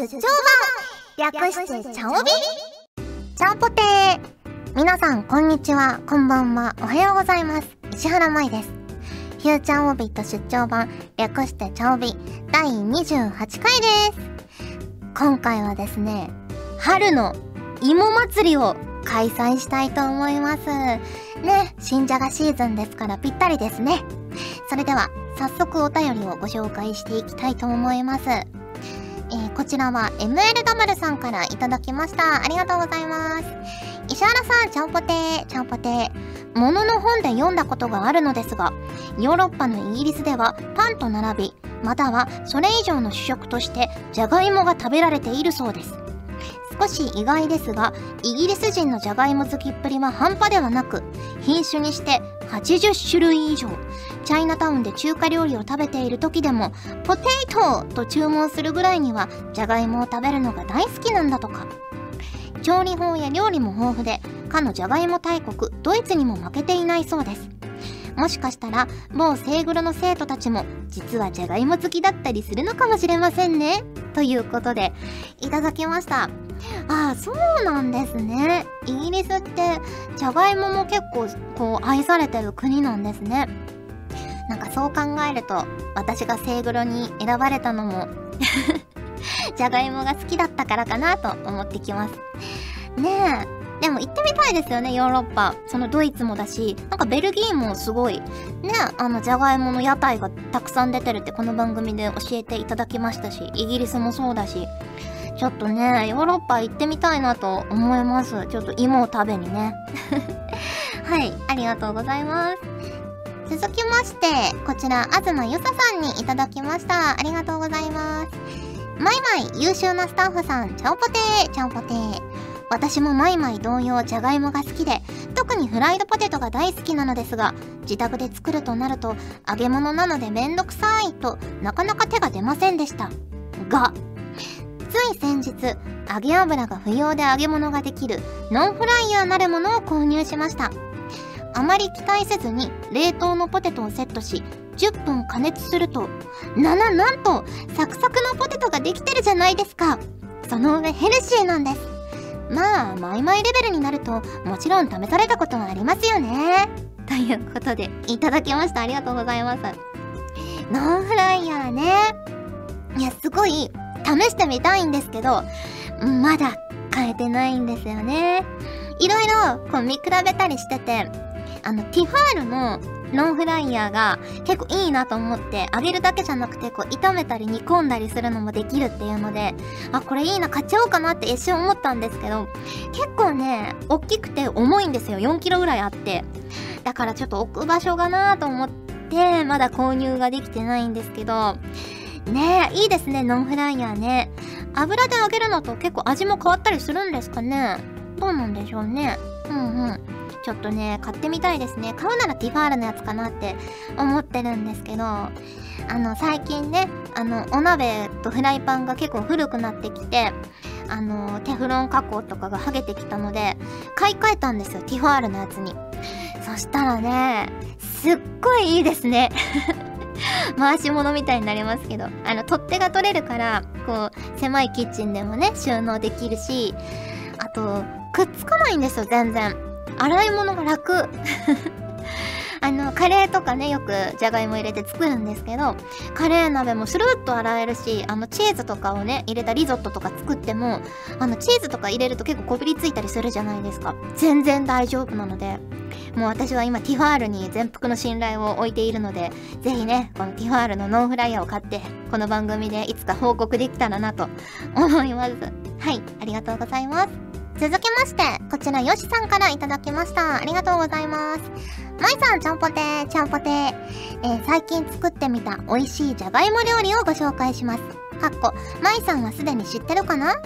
出張版略してチャオビチャオポテー皆さんこんにちは、こんばんは、おはようございます。石原舞です。フューチャーオビット出張版略してチャオビ第28回です。今回はですね、春の芋祭りを開催したいと思います。ね、新じゃがシーズンですからぴったりですね。それでは、早速お便りをご紹介していきたいと思います。こちらは ML ダマルさんからいただきました。ありがとうございます。石原さん、ちゃんぽてー、ちゃんぽてー。ものの本で読んだことがあるのですが、ヨーロッパのイギリスではパンと並び、またはそれ以上の主食としてじゃがいもが食べられているそうです。少し意外ですがイギリス人のじゃがいも好きっぷりは半端ではなく品種にして80種類以上。チャイナタウンで中華料理を食べている時でもポテイトと注文するぐらいにはじゃがいもを食べるのが大好きなんだとか。調理法や料理も豊富でかのじゃがいも大国ドイツにも負けていないそうです。もしかしたら某セイグロの生徒たちも実はじゃがいも好きだったりするのかもしれませんね。ということでいただきました。ああそうなんですね。イギリスってじゃがいもも結構こう愛されてる国なんですね。なんかそう考えると私がセイグロに選ばれたのもじゃがいもが好きだったからかなと思ってきます。ねえ。でも行ってみたいですよね、ヨーロッパ。そのドイツもだし、なんかベルギーもすごい、ね、あの、じゃがいもの屋台がたくさん出てるってこの番組で教えていただきましたし、イギリスもそうだし、ちょっとね、ヨーロッパ行ってみたいなと思います。ちょっと芋を食べにね。はい、ありがとうございます。続きまして、こちら、東ゆささんにいただきました。ありがとうございます。マイマイ優秀なスタッフさん、ちゃんぽてー、ちゃんぽてー。私もマイマイ同様じゃがいもが好きで特にフライドポテトが大好きなのですが自宅で作るとなると揚げ物なのでめんどくさいとなかなか手が出ませんでしたがつい先日揚げ油が不要で揚げ物ができるノンフライヤーなるものを購入しました。あまり期待せずに冷凍のポテトをセットし10分加熱するとなななんとサクサクのポテトができてるじゃないですか。その上ヘルシーなんです。まあマイマイレベルになるともちろん試されたことはありますよね。ということでいただきました。ありがとうございます。ノンフライヤーね。いやすごい試してみたいんですけどまだ買えてないんですよね。いろいろこう見比べたりしててあのティファールのノンフライヤーが結構いいなと思って揚げるだけじゃなくてこう炒めたり煮込んだりするのもできるっていうのであこれいいな買っちゃおうかなって一瞬思ったんですけど結構ね大きくて重いんですよ。4キロぐらいあって。だからちょっと置く場所がなと思ってまだ購入ができてないんですけどねえいいですねノンフライヤーね油で揚げるのと結構味も変わったりするんですかねどうなんでしょうねうんうんちょっとね、買ってみたいですね。買うならティファールのやつかなって思ってるんですけど、あの、最近ね、あの、お鍋とフライパンが結構古くなってきて、あの、テフロン加工とかが剥げてきたので、買い替えたんですよ、ティファールのやつに。そしたらね、すっごいいいですね。回し物みたいになりますけど、あの、取っ手が取れるから、こう、狭いキッチンでもね、収納できるし、あと、くっつかないんですよ、全然。洗い物が楽 あの、カレーとかね、よくじゃがいも入れて作るんですけど、カレー鍋もスルッと洗えるし、あの、チーズとかをね、入れたリゾットとか作っても、あの、チーズとか入れると結構こびりついたりするじゃないですか。全然大丈夫なので、もう私は今ティファールに全幅の信頼を置いているので、ぜひね、このティファールのノンフライヤーを買って、この番組でいつか報告できたらなと思います。はい、ありがとうございます。続きまして、こちらヨシさんからいただきました。ありがとうございます。まいさん、ちゃんぽてー、ちゃんぽてー。えー、最近作ってみた美味しいじゃがいも料理をご紹介します。かっこ、まいさんはすでに知ってるかな？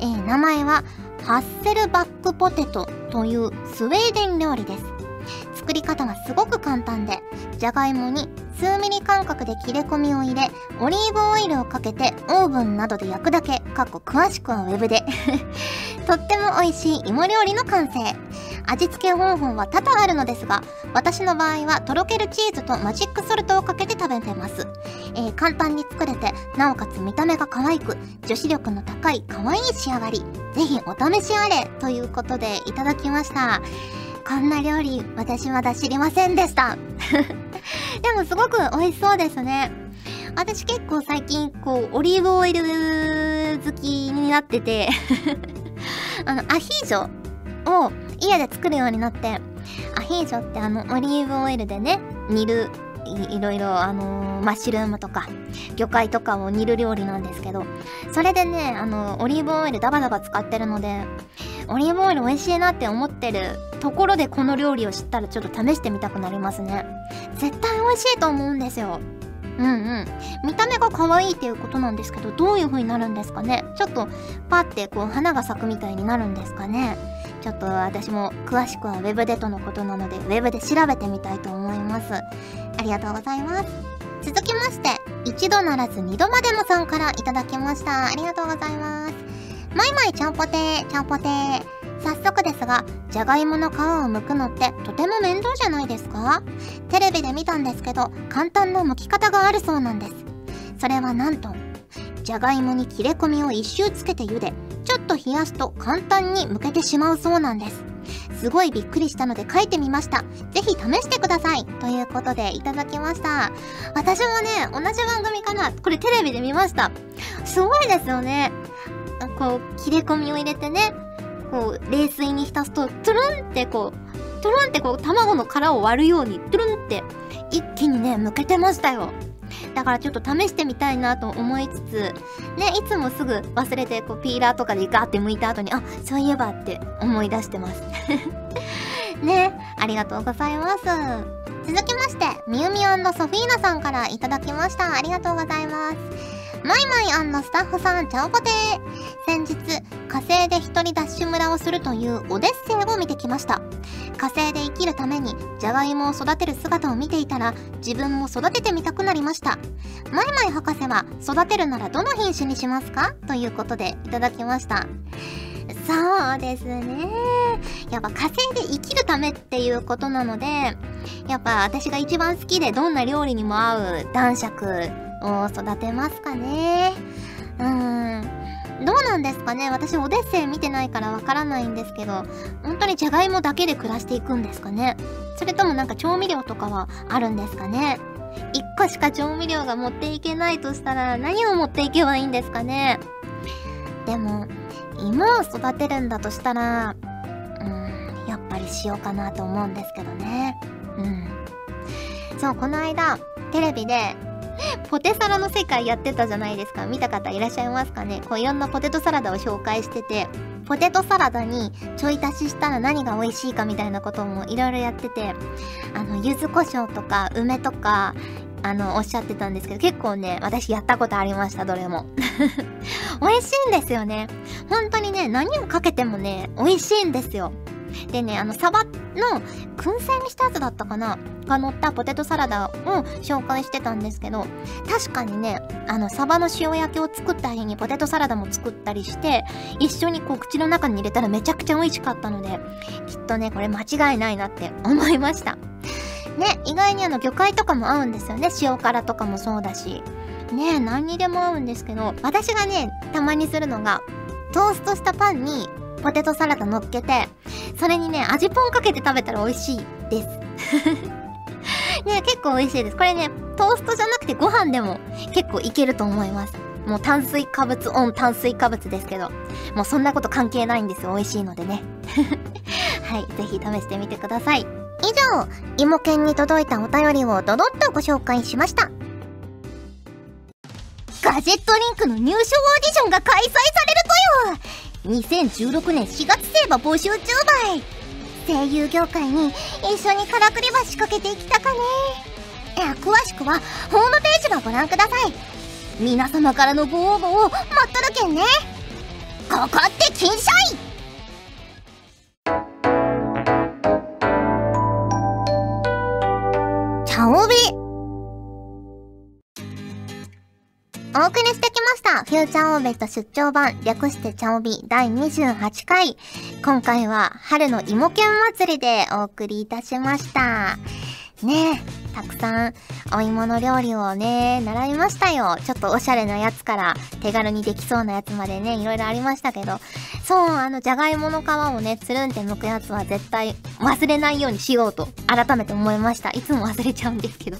えー、名前は、ハッセルバックポテトというスウェーデン料理です。作り方はすごく簡単で、じゃがいもに数ミリ間隔で切れ込みを入れ、オリーブオイルをかけてオーブンなどで焼くだけ、かっこ詳しくはウェブで。とっても美味しい芋料理の完成。味付け方法は多々あるのですが、私の場合はとろけるチーズとマジックソルトをかけて食べてます。えー、簡単に作れて、なおかつ見た目が可愛く、女子力の高い可愛い仕上がり。ぜひお試しあれということでいただきました。こんな料理、私まだ知りませんでした。でもすごく美味しそうですね。私結構最近、こう、オリーブオイル好きになってて あの、アヒージョを家で作るようになって、アヒージョってあの、オリーブオイルでね、煮るいろいろ、あのー、マッシュルームとか、魚介とかを煮る料理なんですけど、それでね、あのー、オリーブオイルダバダバ使ってるので、オリーブオイル美味しいなって思ってるところでこの料理を知ったらちょっと試してみたくなりますね。絶対美味しいと思うんですよ。うんうん。見た目が可愛いっていうことなんですけど、どういう風になるんですかねちょっとパってこう花が咲くみたいになるんですかねちょっと私も詳しくは Web でとのことなので Web で調べてみたいと思います。ありがとうございます。続きまして、一度ならず二度までもさんからいただきました。ありがとうございます。マイマイちゃんぽてー、ちゃんぽてー。早速ですが、じゃがいもの皮を剥くのってとても面倒じゃないですか？テレビで見たんですけど、簡単な剥き方があるそうなんです。それはなんと、じゃがいもに切れ込みを一周つけて茹で、ちょっと冷やすと簡単に剥けてしまうそうなんです。すごいびっくりしたので書いてみました。ぜひ試してください。ということでいただきました。私もね、同じ番組かなこれテレビで見ました。すごいですよね。こう、切れ込みを入れてね、こう、冷水に浸すと、トゥルンってこう、トゥルンってこう、卵の殻を割るように、トゥルンって、一気にね、剥けてましたよ。だからちょっと試してみたいなと思いつつ、ね、いつもすぐ忘れて、こう、ピーラーとかでガーって剥いた後に、あ、そういえばって思い出してます。ね、ありがとうございます。続きまして、みゆみソフィーナさんからいただきました。ありがとうございます。マイマイスタッフさん、ちゃおぽて。先日、火星で一人ダッシュ村をするというオデッセイを見てきました。火星で生きるために、じゃがいもを育てる姿を見ていたら、自分も育ててみたくなりました。マイマイ博士は、育てるならどの品種にしますか？ということで、いただきました。そうですね。やっぱ火星で生きるためっていうことなので、やっぱ私が一番好きでどんな料理にも合う男爵を育てますかね。うーん。どうなんですかね私オデッセイ見てないからわからないんですけど、本当にじゃがいもだけで暮らしていくんですかねそれともなんか調味料とかはあるんですかね一個しか調味料が持っていけないとしたら何を持っていけばいいんですかねでも、芋を育てるんだとしたら、うん、やっぱり塩かなと思うんですけどね。うん。そう、この間、テレビで、ポテサラの世界やってたじゃないですか。見た方いらっしゃいますかねこういろんなポテトサラダを紹介してて、ポテトサラダにちょい足ししたら何が美味しいかみたいなこともいろいろやってて、あの、柚子胡椒とか梅とか、あの、おっしゃってたんですけど、結構ね、私やったことありました、どれも。美味しいんですよね。本当にね、何をかけてもね、美味しいんですよ。でね、あの、サバの燻製にしたやつだったかな？が乗ったポテトサラダを紹介してたんですけど、確かにね、あの、サバの塩焼きを作った日にポテトサラダも作ったりして、一緒にこう口の中に入れたらめちゃくちゃ美味しかったので、きっとね、これ間違いないなって思いました。ね、意外にあの、魚介とかも合うんですよね。塩辛とかもそうだし。ね何にでも合うんですけど、私がね、たまにするのが、トーストしたパンにポテトサラダ乗っけて、それにね、味ぽんかけて食べたら美味しいです。ね、結構美味しいです。これね、トーストじゃなくてご飯でも結構いけると思います。もう炭水化物オン炭水化物ですけど、もうそんなこと関係ないんですよ。美味しいのでね。はい、ぜひ試してみてください。以上、芋犬に届いたお便りをドドッとご紹介しました。ガジェットリンクの入賞オーディションが開催される2016年4月生は募集中ばい。声優業界に一緒にからくり橋かけていきたかね。いや詳しくはホームページをご覧ください。皆様からのご応募を待っとるけんね。ここって金シャイ。チャオビお送りしてきました。フューチャーオーベット出張版、略してチャオビ第28回。今回は春の芋けん祭りでお送りいたしました。ねえ、たくさんお芋の料理をね、習いましたよ。ちょっとおしゃれなやつから手軽にできそうなやつまでね、いろいろありましたけど。そう、あの、じゃがいもの皮をね、つるんって剥くやつは絶対忘れないようにしようと改めて思いました。いつも忘れちゃうんですけど。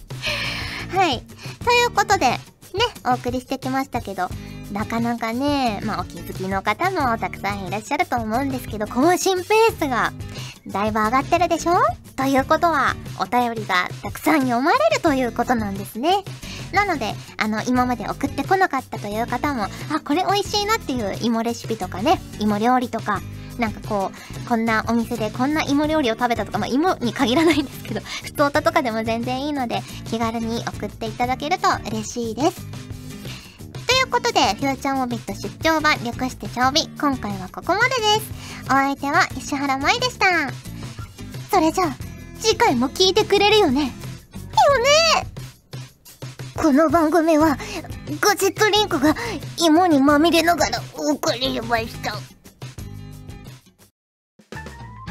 はい。ということで、ね、お送りしてきましたけど、なかなかね、まあお気づきの方もたくさんいらっしゃると思うんですけど、更新ペースがだいぶ上がってるでしょ？ということは、お便りがたくさん読まれるということなんですね。なので、あの、今まで送ってこなかったという方も、あ、これ美味しいなっていう芋レシピとかね、芋料理とか、なんかこう、こんなお店でこんな芋料理を食べたとか、まあ芋に限らないんですけど、ふつおたとかでも全然いいので、気軽に送っていただけると嬉しいです。ということで、フューチャーモビット出張版略して調備、今回はここまでです。お相手は石原舞でした。それじゃあ、次回も聞いてくれるよね？よねこの番組は、ガジェットリンクが芋にまみれながら送りました。